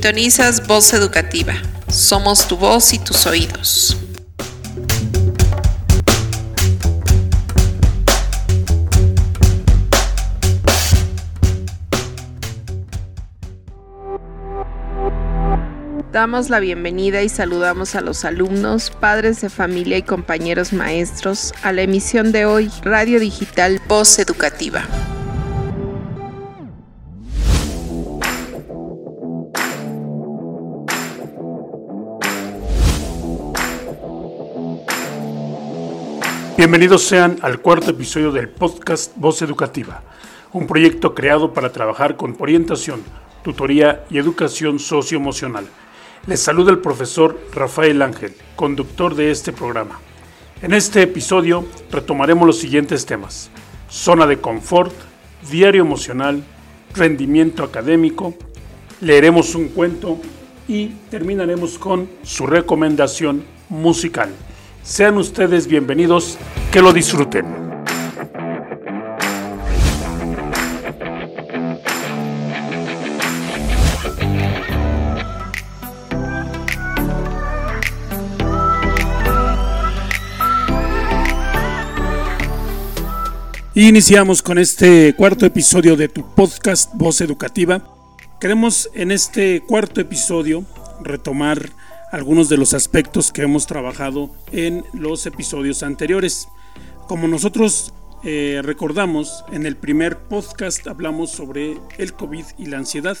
Sintonizas Voz Educativa. Somos tu voz y tus oídos. Damos la bienvenida y saludamos a los alumnos, padres de familia y compañeros maestros a la emisión de hoy Radio Digital Voz Educativa. Bienvenidos sean al cuarto episodio del podcast Voz Educativa, un proyecto creado para trabajar con orientación, tutoría y educación socioemocional. Les saluda el profesor Rafael Ángel, conductor de este programa. En este episodio retomaremos los siguientes temas. Zona de confort, diario emocional, rendimiento académico, leeremos un cuento y terminaremos con su recomendación musical. Sean ustedes bienvenidos, que lo disfruten. Iniciamos con este cuarto episodio de tu podcast Voz Educativa. Queremos en este cuarto episodio retomar algunos de los aspectos que hemos trabajado en los episodios anteriores. Como nosotros eh, recordamos, en el primer podcast hablamos sobre el COVID y la ansiedad.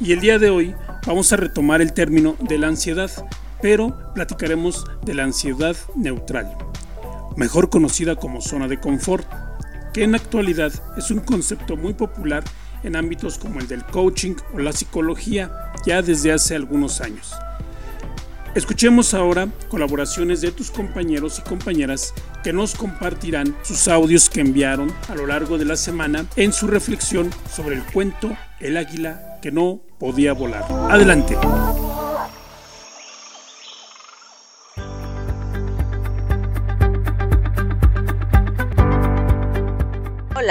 Y el día de hoy vamos a retomar el término de la ansiedad, pero platicaremos de la ansiedad neutral, mejor conocida como zona de confort, que en la actualidad es un concepto muy popular en ámbitos como el del coaching o la psicología ya desde hace algunos años. Escuchemos ahora colaboraciones de tus compañeros y compañeras que nos compartirán sus audios que enviaron a lo largo de la semana en su reflexión sobre el cuento El águila que no podía volar. Adelante.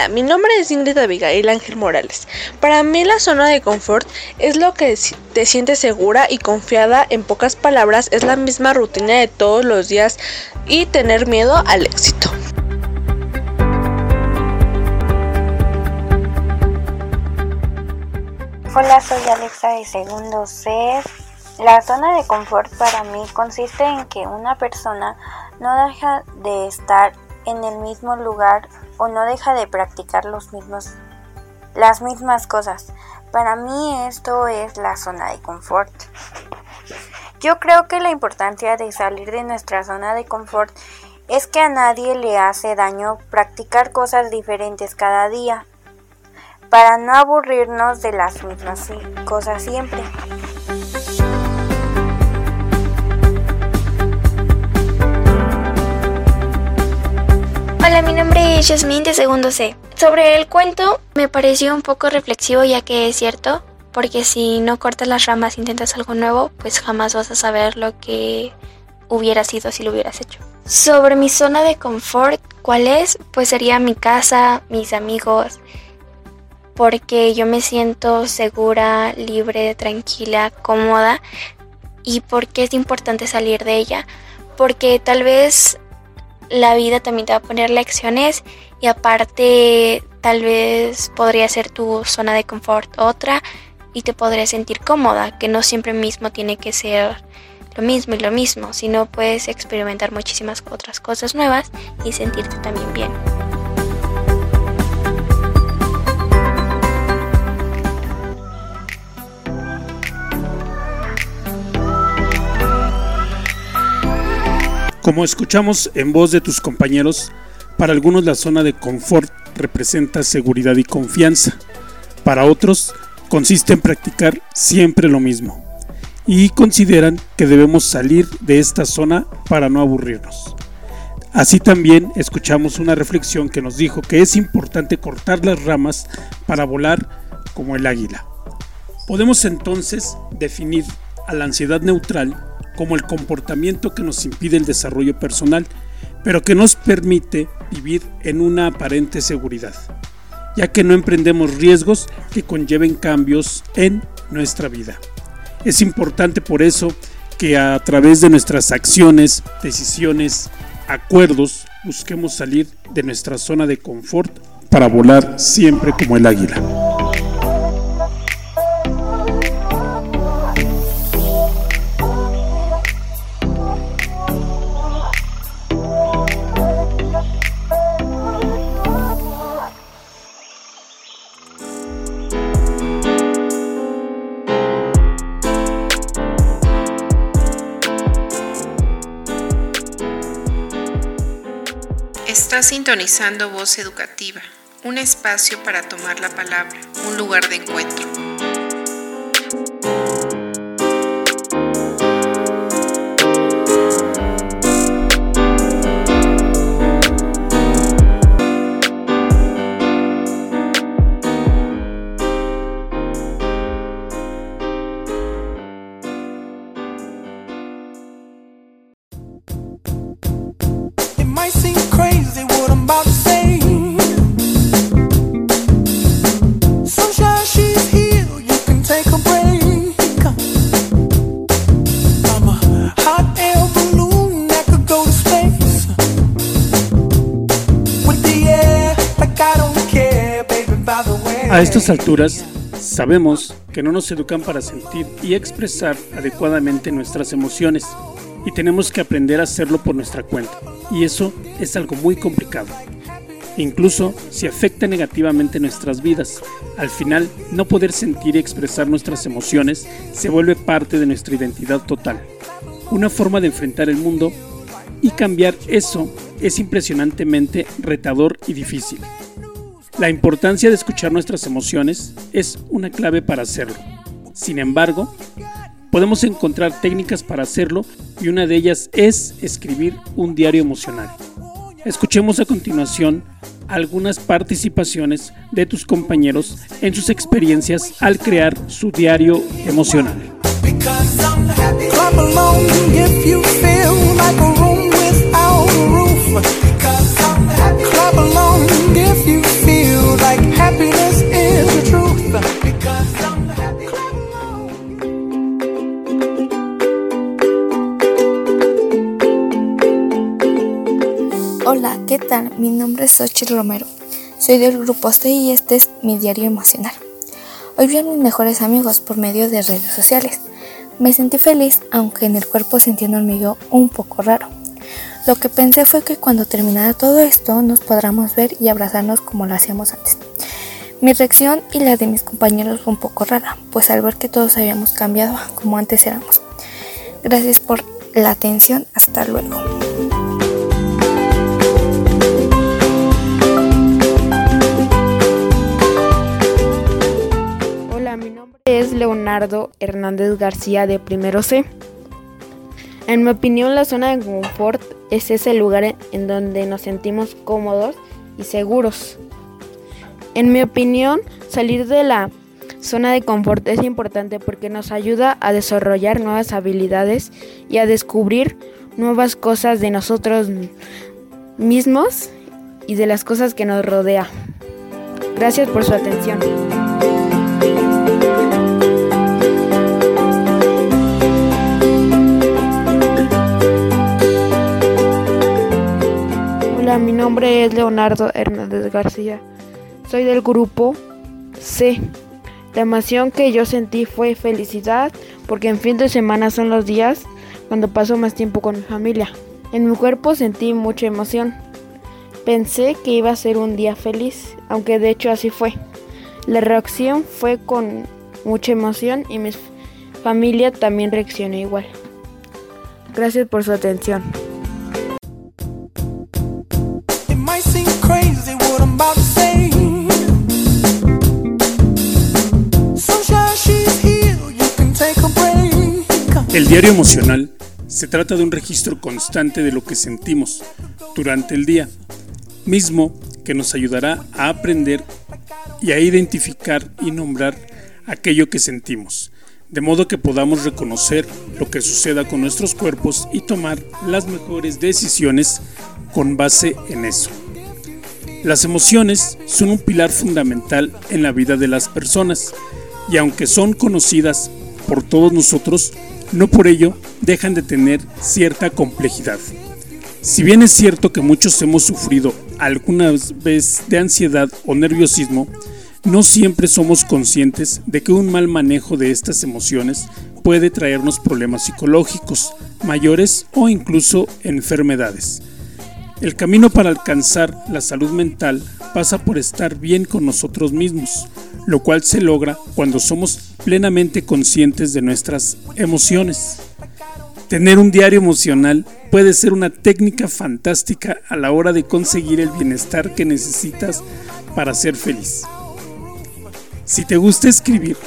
Mi nombre es Ingrid Abigail Ángel Morales. Para mí la zona de confort es lo que te sientes segura y confiada. En pocas palabras, es la misma rutina de todos los días y tener miedo al éxito. Hola, soy Alexa de segundo C. La zona de confort para mí consiste en que una persona no deja de estar en el mismo lugar o no deja de practicar los mismos, las mismas cosas. Para mí esto es la zona de confort. Yo creo que la importancia de salir de nuestra zona de confort es que a nadie le hace daño practicar cosas diferentes cada día, para no aburrirnos de las mismas cosas siempre. Hola, mi nombre es Jasmine de segundo C. Sobre el cuento me pareció un poco reflexivo ya que es cierto, porque si no cortas las ramas e intentas algo nuevo, pues jamás vas a saber lo que hubiera sido si lo hubieras hecho. Sobre mi zona de confort, ¿cuál es? Pues sería mi casa, mis amigos, porque yo me siento segura, libre, tranquila, cómoda y porque es importante salir de ella, porque tal vez la vida también te va a poner lecciones y aparte tal vez podría ser tu zona de confort otra y te podrías sentir cómoda, que no siempre mismo tiene que ser lo mismo y lo mismo, sino puedes experimentar muchísimas otras cosas nuevas y sentirte también bien. Como escuchamos en voz de tus compañeros, para algunos la zona de confort representa seguridad y confianza. Para otros consiste en practicar siempre lo mismo. Y consideran que debemos salir de esta zona para no aburrirnos. Así también escuchamos una reflexión que nos dijo que es importante cortar las ramas para volar como el águila. Podemos entonces definir a la ansiedad neutral como el comportamiento que nos impide el desarrollo personal, pero que nos permite vivir en una aparente seguridad, ya que no emprendemos riesgos que conlleven cambios en nuestra vida. Es importante por eso que a través de nuestras acciones, decisiones, acuerdos, busquemos salir de nuestra zona de confort para volar siempre como el águila. Está sintonizando Voz Educativa, un espacio para tomar la palabra, un lugar de encuentro. A estas alturas, sabemos que no nos educan para sentir y expresar adecuadamente nuestras emociones y tenemos que aprender a hacerlo por nuestra cuenta. Y eso es algo muy complicado. Incluso si afecta negativamente nuestras vidas, al final no poder sentir y expresar nuestras emociones se vuelve parte de nuestra identidad total. Una forma de enfrentar el mundo y cambiar eso es impresionantemente retador y difícil. La importancia de escuchar nuestras emociones es una clave para hacerlo. Sin embargo, podemos encontrar técnicas para hacerlo y una de ellas es escribir un diario emocional. Escuchemos a continuación algunas participaciones de tus compañeros en sus experiencias al crear su diario emocional. Mi nombre es Xochitl Romero. Soy del grupo C y este es mi diario emocional. Hoy vi a mis mejores amigos por medio de redes sociales. Me sentí feliz, aunque en el cuerpo sentí un hormigueo un poco raro. Lo que pensé fue que cuando terminara todo esto nos podríamos ver y abrazarnos como lo hacíamos antes. Mi reacción y la de mis compañeros fue un poco rara, pues al ver que todos habíamos cambiado como antes éramos. Gracias por la atención, hasta luego. Es Leonardo Hernández García de Primero C. En mi opinión, la zona de confort es ese lugar en donde nos sentimos cómodos y seguros. En mi opinión, salir de la zona de confort es importante porque nos ayuda a desarrollar nuevas habilidades y a descubrir nuevas cosas de nosotros mismos y de las cosas que nos rodea. Gracias por su atención. Mi nombre es Leonardo Hernández García. Soy del grupo C. La emoción que yo sentí fue felicidad porque en fin de semana son los días cuando paso más tiempo con mi familia. En mi cuerpo sentí mucha emoción. Pensé que iba a ser un día feliz, aunque de hecho así fue. La reacción fue con mucha emoción y mi familia también reaccionó igual. Gracias por su atención. El diario emocional se trata de un registro constante de lo que sentimos durante el día, mismo que nos ayudará a aprender y a identificar y nombrar aquello que sentimos, de modo que podamos reconocer lo que suceda con nuestros cuerpos y tomar las mejores decisiones con base en eso. Las emociones son un pilar fundamental en la vida de las personas y aunque son conocidas por todos nosotros, no por ello dejan de tener cierta complejidad. Si bien es cierto que muchos hemos sufrido alguna vez de ansiedad o nerviosismo, no siempre somos conscientes de que un mal manejo de estas emociones puede traernos problemas psicológicos mayores o incluso enfermedades. El camino para alcanzar la salud mental pasa por estar bien con nosotros mismos, lo cual se logra cuando somos plenamente conscientes de nuestras emociones. Tener un diario emocional puede ser una técnica fantástica a la hora de conseguir el bienestar que necesitas para ser feliz. Si te gusta escribir,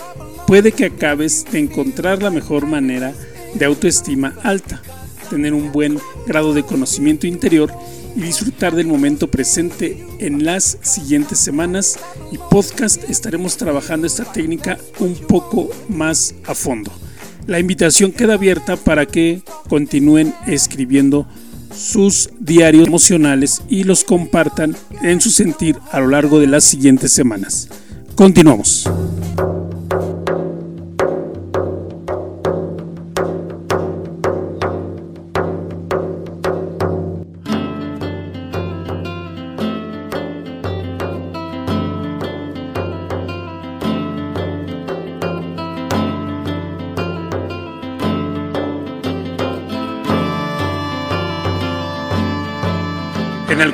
puede que acabes de encontrar la mejor manera de autoestima alta, tener un buen grado de conocimiento interior y disfrutar del momento presente en las siguientes semanas y podcast estaremos trabajando esta técnica un poco más a fondo. La invitación queda abierta para que continúen escribiendo sus diarios emocionales y los compartan en su sentir a lo largo de las siguientes semanas. Continuamos.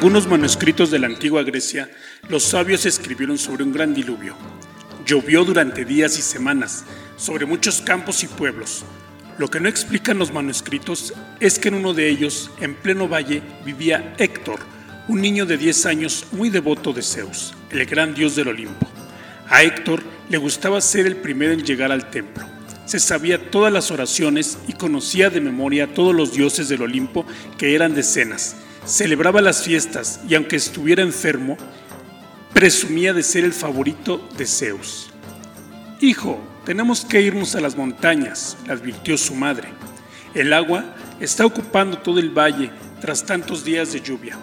Algunos manuscritos de la antigua Grecia, los sabios escribieron sobre un gran diluvio. Llovió durante días y semanas sobre muchos campos y pueblos. Lo que no explican los manuscritos es que en uno de ellos, en pleno valle, vivía Héctor, un niño de 10 años muy devoto de Zeus, el gran dios del Olimpo. A Héctor le gustaba ser el primero en llegar al templo. Se sabía todas las oraciones y conocía de memoria a todos los dioses del Olimpo, que eran decenas Celebraba las fiestas y aunque estuviera enfermo, presumía de ser el favorito de Zeus. Hijo, tenemos que irnos a las montañas, le advirtió su madre. El agua está ocupando todo el valle tras tantos días de lluvia.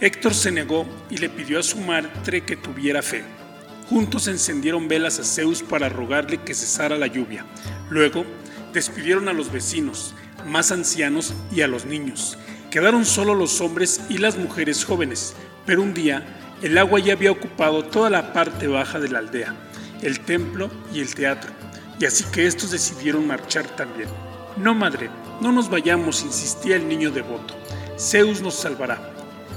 Héctor se negó y le pidió a su madre que tuviera fe. Juntos encendieron velas a Zeus para rogarle que cesara la lluvia. Luego despidieron a los vecinos, más ancianos y a los niños, Quedaron solo los hombres y las mujeres jóvenes, pero un día el agua ya había ocupado toda la parte baja de la aldea, el templo y el teatro, y así que estos decidieron marchar también. No, madre, no nos vayamos, insistía el niño devoto. Zeus nos salvará.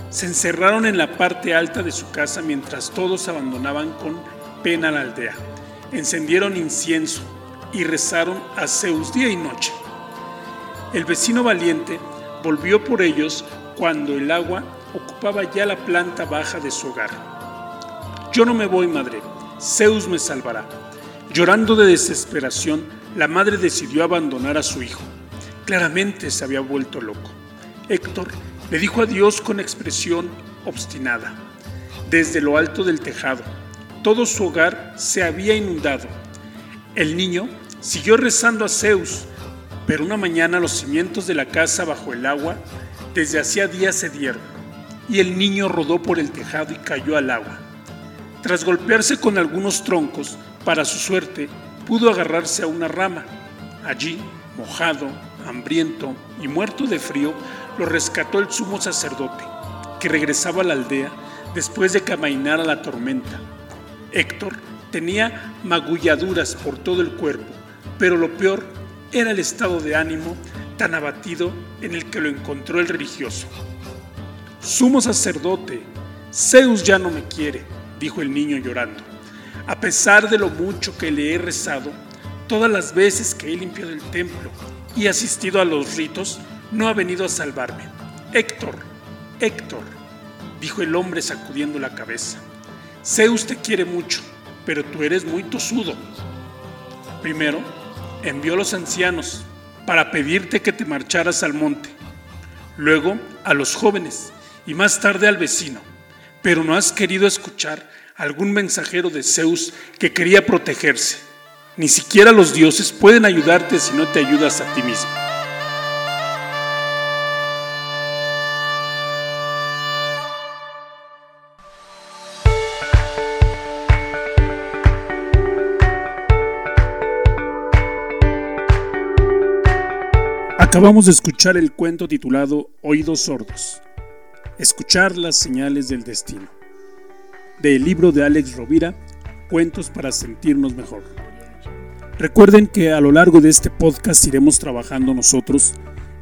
Se encerraron en la parte alta de su casa mientras todos abandonaban con pena la aldea. Encendieron incienso y rezaron a Zeus día y noche. El vecino valiente volvió por ellos cuando el agua ocupaba ya la planta baja de su hogar. Yo no me voy, madre, Zeus me salvará. Llorando de desesperación, la madre decidió abandonar a su hijo. Claramente se había vuelto loco. Héctor le dijo adiós con expresión obstinada. Desde lo alto del tejado, todo su hogar se había inundado. El niño siguió rezando a Zeus, pero una mañana los cimientos de la casa bajo el agua desde hacía días se dieron, y el niño rodó por el tejado y cayó al agua. Tras golpearse con algunos troncos, para su suerte, pudo agarrarse a una rama. Allí, mojado, hambriento y muerto de frío, lo rescató el sumo sacerdote, que regresaba a la aldea después de que amainara la tormenta. Héctor tenía magulladuras por todo el cuerpo, pero lo peor era el estado de ánimo tan abatido en el que lo encontró el religioso. Sumo sacerdote, Zeus ya no me quiere, dijo el niño llorando. A pesar de lo mucho que le he rezado, todas las veces que he limpiado el templo y asistido a los ritos, no ha venido a salvarme. Héctor, Héctor, dijo el hombre sacudiendo la cabeza. Zeus te quiere mucho, pero tú eres muy tosudo. Primero, envió a los ancianos para pedirte que te marcharas al monte, luego a los jóvenes y más tarde al vecino, pero no has querido escuchar algún mensajero de Zeus que quería protegerse. Ni siquiera los dioses pueden ayudarte si no te ayudas a ti mismo. Acabamos de escuchar el cuento titulado Oídos sordos. Escuchar las señales del destino. Del libro de Alex Rovira, Cuentos para sentirnos mejor. Recuerden que a lo largo de este podcast iremos trabajando nosotros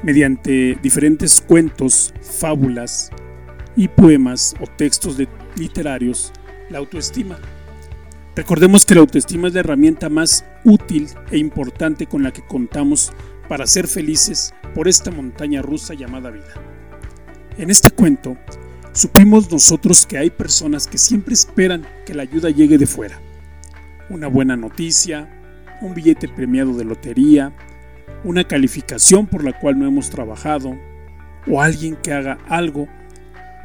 mediante diferentes cuentos, fábulas y poemas o textos literarios la autoestima. Recordemos que la autoestima es la herramienta más útil e importante con la que contamos para ser felices por esta montaña rusa llamada vida. En este cuento, supimos nosotros que hay personas que siempre esperan que la ayuda llegue de fuera. Una buena noticia, un billete premiado de lotería, una calificación por la cual no hemos trabajado, o alguien que haga algo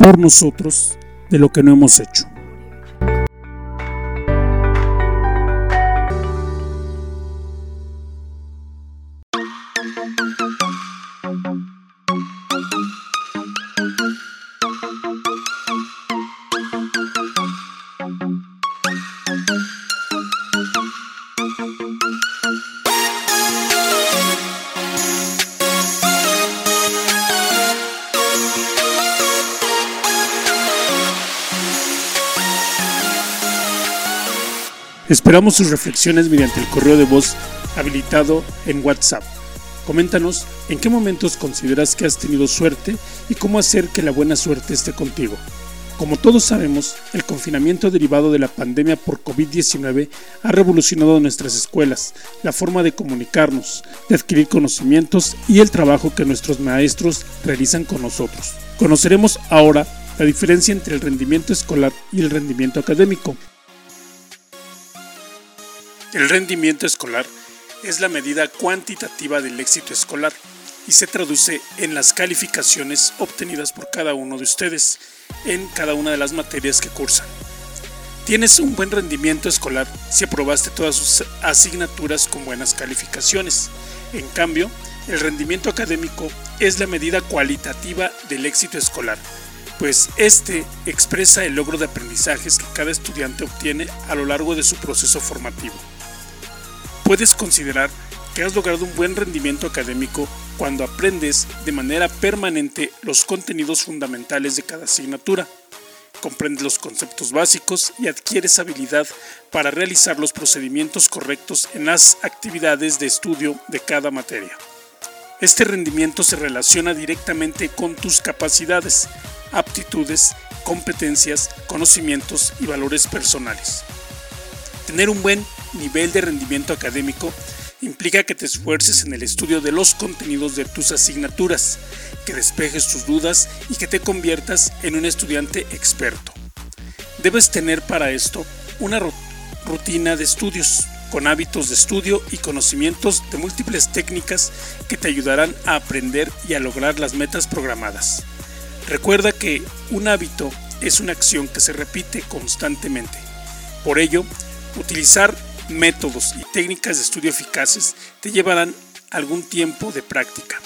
por nosotros de lo que no hemos hecho. Esperamos sus reflexiones mediante el correo de voz habilitado en WhatsApp. Coméntanos en qué momentos consideras que has tenido suerte y cómo hacer que la buena suerte esté contigo. Como todos sabemos, el confinamiento derivado de la pandemia por COVID-19 ha revolucionado nuestras escuelas, la forma de comunicarnos, de adquirir conocimientos y el trabajo que nuestros maestros realizan con nosotros. Conoceremos ahora la diferencia entre el rendimiento escolar y el rendimiento académico. El rendimiento escolar es la medida cuantitativa del éxito escolar y se traduce en las calificaciones obtenidas por cada uno de ustedes en cada una de las materias que cursan. Tienes un buen rendimiento escolar si aprobaste todas sus asignaturas con buenas calificaciones. En cambio, el rendimiento académico es la medida cualitativa del éxito escolar, pues este expresa el logro de aprendizajes que cada estudiante obtiene a lo largo de su proceso formativo puedes considerar que has logrado un buen rendimiento académico cuando aprendes de manera permanente los contenidos fundamentales de cada asignatura, comprendes los conceptos básicos y adquieres habilidad para realizar los procedimientos correctos en las actividades de estudio de cada materia. Este rendimiento se relaciona directamente con tus capacidades, aptitudes, competencias, conocimientos y valores personales. Tener un buen nivel de rendimiento académico implica que te esfuerces en el estudio de los contenidos de tus asignaturas, que despejes tus dudas y que te conviertas en un estudiante experto. Debes tener para esto una rutina de estudios, con hábitos de estudio y conocimientos de múltiples técnicas que te ayudarán a aprender y a lograr las metas programadas. Recuerda que un hábito es una acción que se repite constantemente. Por ello, utilizar métodos y técnicas de estudio eficaces te llevarán algún tiempo de práctica.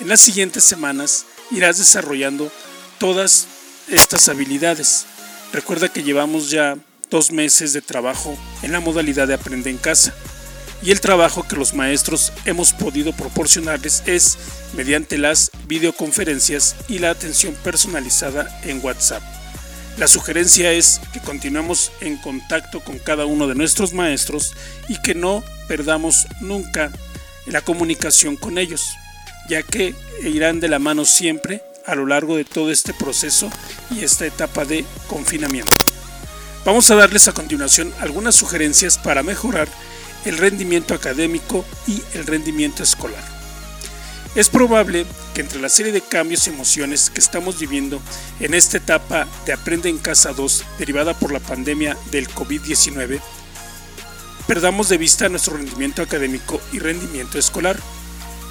En las siguientes semanas irás desarrollando todas estas habilidades. Recuerda que llevamos ya dos meses de trabajo en la modalidad de aprender en casa y el trabajo que los maestros hemos podido proporcionarles es mediante las videoconferencias y la atención personalizada en WhatsApp. La sugerencia es que continuemos en contacto con cada uno de nuestros maestros y que no perdamos nunca la comunicación con ellos, ya que irán de la mano siempre a lo largo de todo este proceso y esta etapa de confinamiento. Vamos a darles a continuación algunas sugerencias para mejorar el rendimiento académico y el rendimiento escolar. Es probable que entre la serie de cambios y emociones que estamos viviendo en esta etapa de Aprende en Casa 2 derivada por la pandemia del COVID-19, perdamos de vista nuestro rendimiento académico y rendimiento escolar.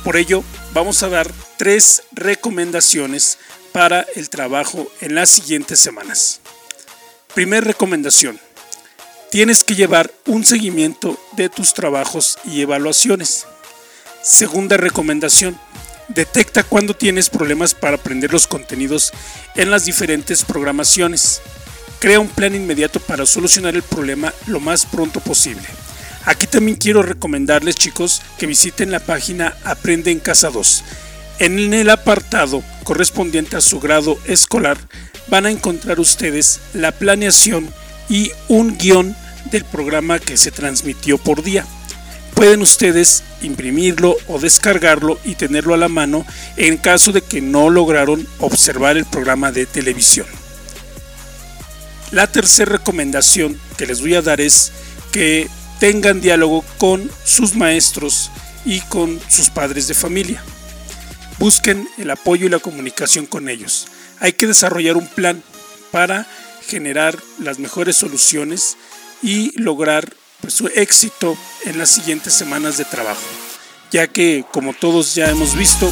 Por ello, vamos a dar tres recomendaciones para el trabajo en las siguientes semanas. Primer recomendación. Tienes que llevar un seguimiento de tus trabajos y evaluaciones. Segunda recomendación. Detecta cuando tienes problemas para aprender los contenidos en las diferentes programaciones. Crea un plan inmediato para solucionar el problema lo más pronto posible. Aquí también quiero recomendarles chicos que visiten la página Aprende en Casa 2. En el apartado correspondiente a su grado escolar van a encontrar ustedes la planeación y un guion del programa que se transmitió por día. Pueden ustedes imprimirlo o descargarlo y tenerlo a la mano en caso de que no lograron observar el programa de televisión. La tercera recomendación que les voy a dar es que tengan diálogo con sus maestros y con sus padres de familia. Busquen el apoyo y la comunicación con ellos. Hay que desarrollar un plan para generar las mejores soluciones y lograr su éxito en las siguientes semanas de trabajo, ya que como todos ya hemos visto,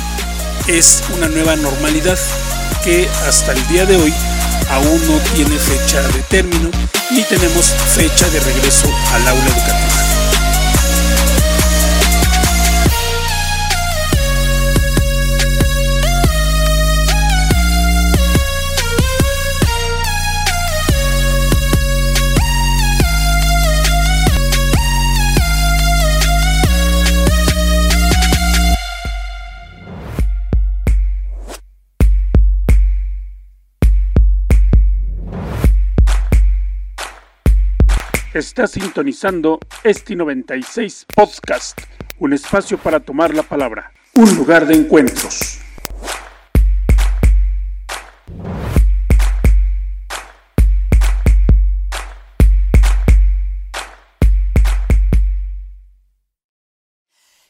es una nueva normalidad que hasta el día de hoy aún no tiene fecha de término ni tenemos fecha de regreso al aula educativa. Está sintonizando Esti 96 Podcast, un espacio para tomar la palabra, un lugar de encuentros.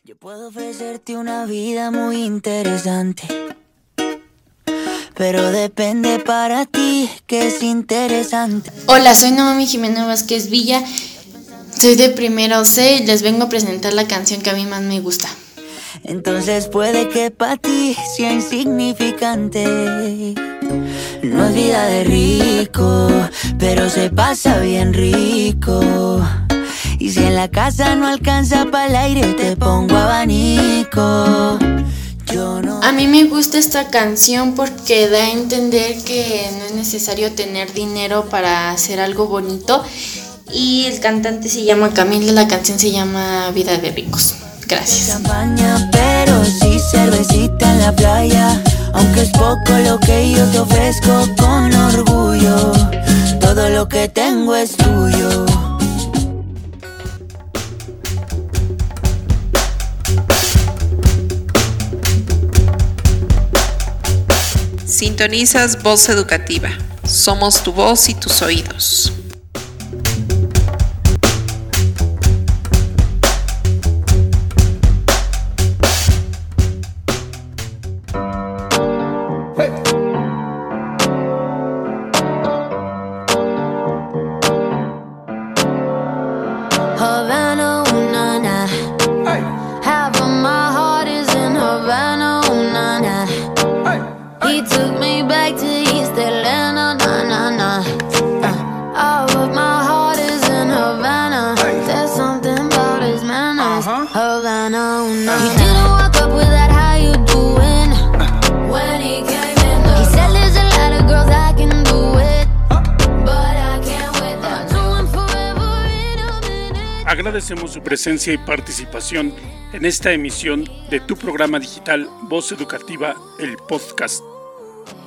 Yo puedo ofrecerte una vida muy interesante pero depende para ti que es interesante. Hola, soy Naomi Jimena Vázquez Villa, soy de primero C y les vengo a presentar la canción que a mí más me gusta. Entonces puede que para ti sea insignificante. No es vida de rico, pero se pasa bien rico. Y si en la casa no alcanza para el aire, te pongo abanico. A mí me gusta esta canción porque da a entender que no es necesario tener dinero para hacer algo bonito. Y el cantante se llama Camila, la canción se llama Vida de Ricos. Gracias. Champaña, pero sí cervecita en la playa. Aunque es poco lo que yo te ofrezco con orgullo. Todo lo que tengo es tuyo. Sintonizas Voz Educativa. Somos tu voz y tus oídos. Agradecemos su presencia y participación en esta emisión de tu programa digital Voz Educativa, el podcast.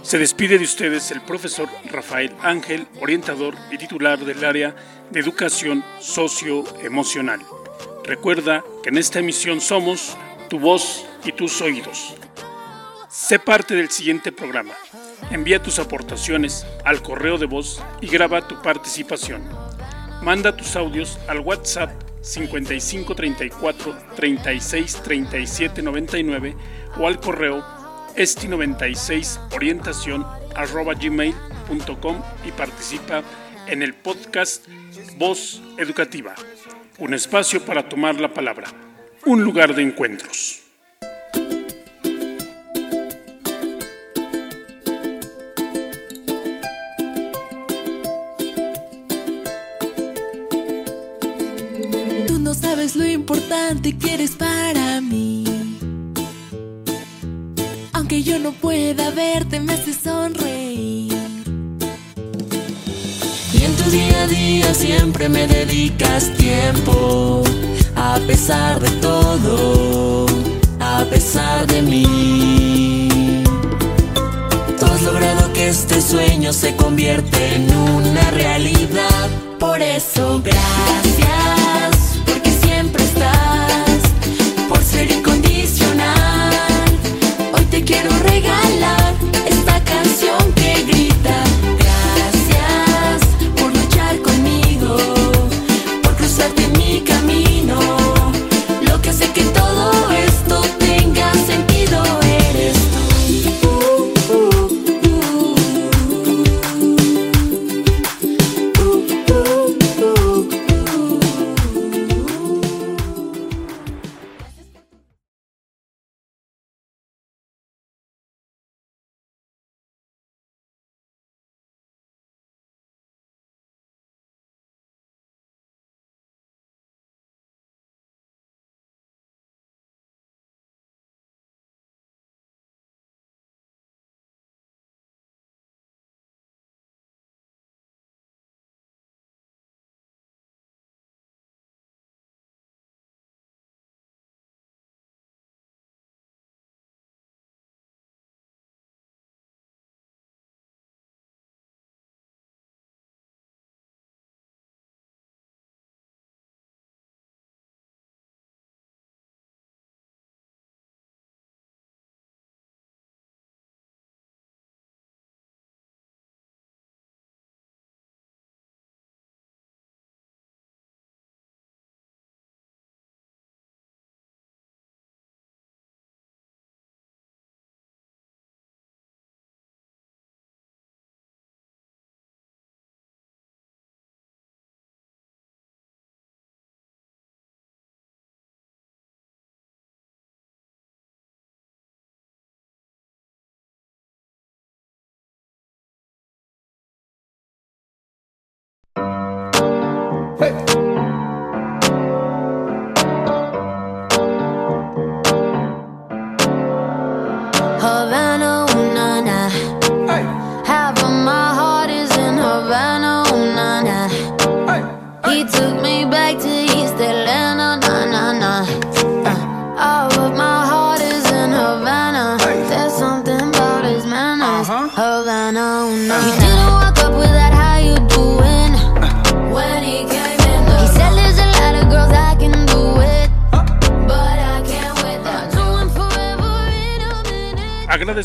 Se despide de ustedes el profesor Rafael Ángel, orientador y titular del área de educación socioemocional. Recuerda que en esta emisión somos tu voz y tus oídos. Sé parte del siguiente programa. Envía tus aportaciones al correo de voz y graba tu participación. Manda tus audios al WhatsApp 5534 36 37 99 o al correo esti96 orientación gmail.com y participa en el podcast Voz Educativa un espacio para tomar la palabra, un lugar de encuentros. Importante que eres para mí. Aunque yo no pueda verte, me hace sonreír día a día siempre me dedicas tiempo. a pesar de todo, a pesar de mí. Tú has logrado que este sueño se convierta en una realidad. Por eso, gracias,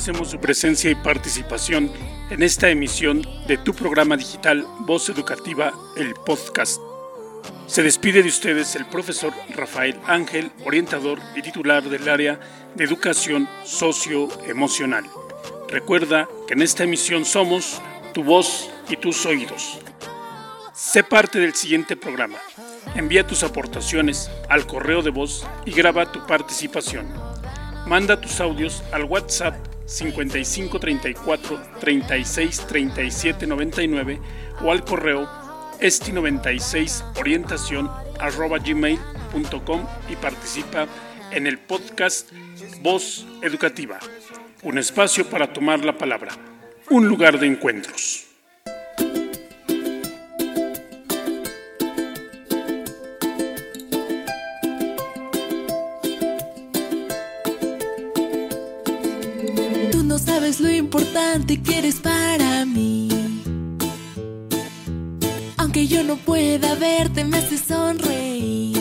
Agradecemos su presencia y participación en esta emisión de tu programa digital Voz Educativa, el podcast. Se despide de ustedes el profesor Rafael Ángel, orientador y titular del área de educación socioemocional. Recuerda que en esta emisión somos tu voz y tus oídos. Sé parte del siguiente programa. Envía tus aportaciones al correo de voz y graba tu participación. Manda tus audios al WhatsApp 5534 36 37 99 o al correo esti96 orientación arroba gmail.com y participa en el podcast Voz Educativa, un espacio para tomar la palabra, un lugar de encuentros. Importante que eres para mí. Aunque yo no pueda verte, me hace sonreír.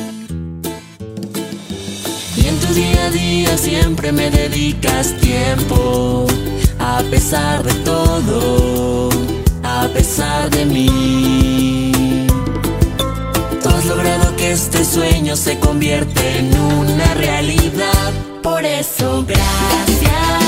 Y en tu día a día siempre me dedicas tiempo, a pesar de todo, a pesar de mí. Tú has logrado que este sueño se convierta en una realidad. Por eso, gracias.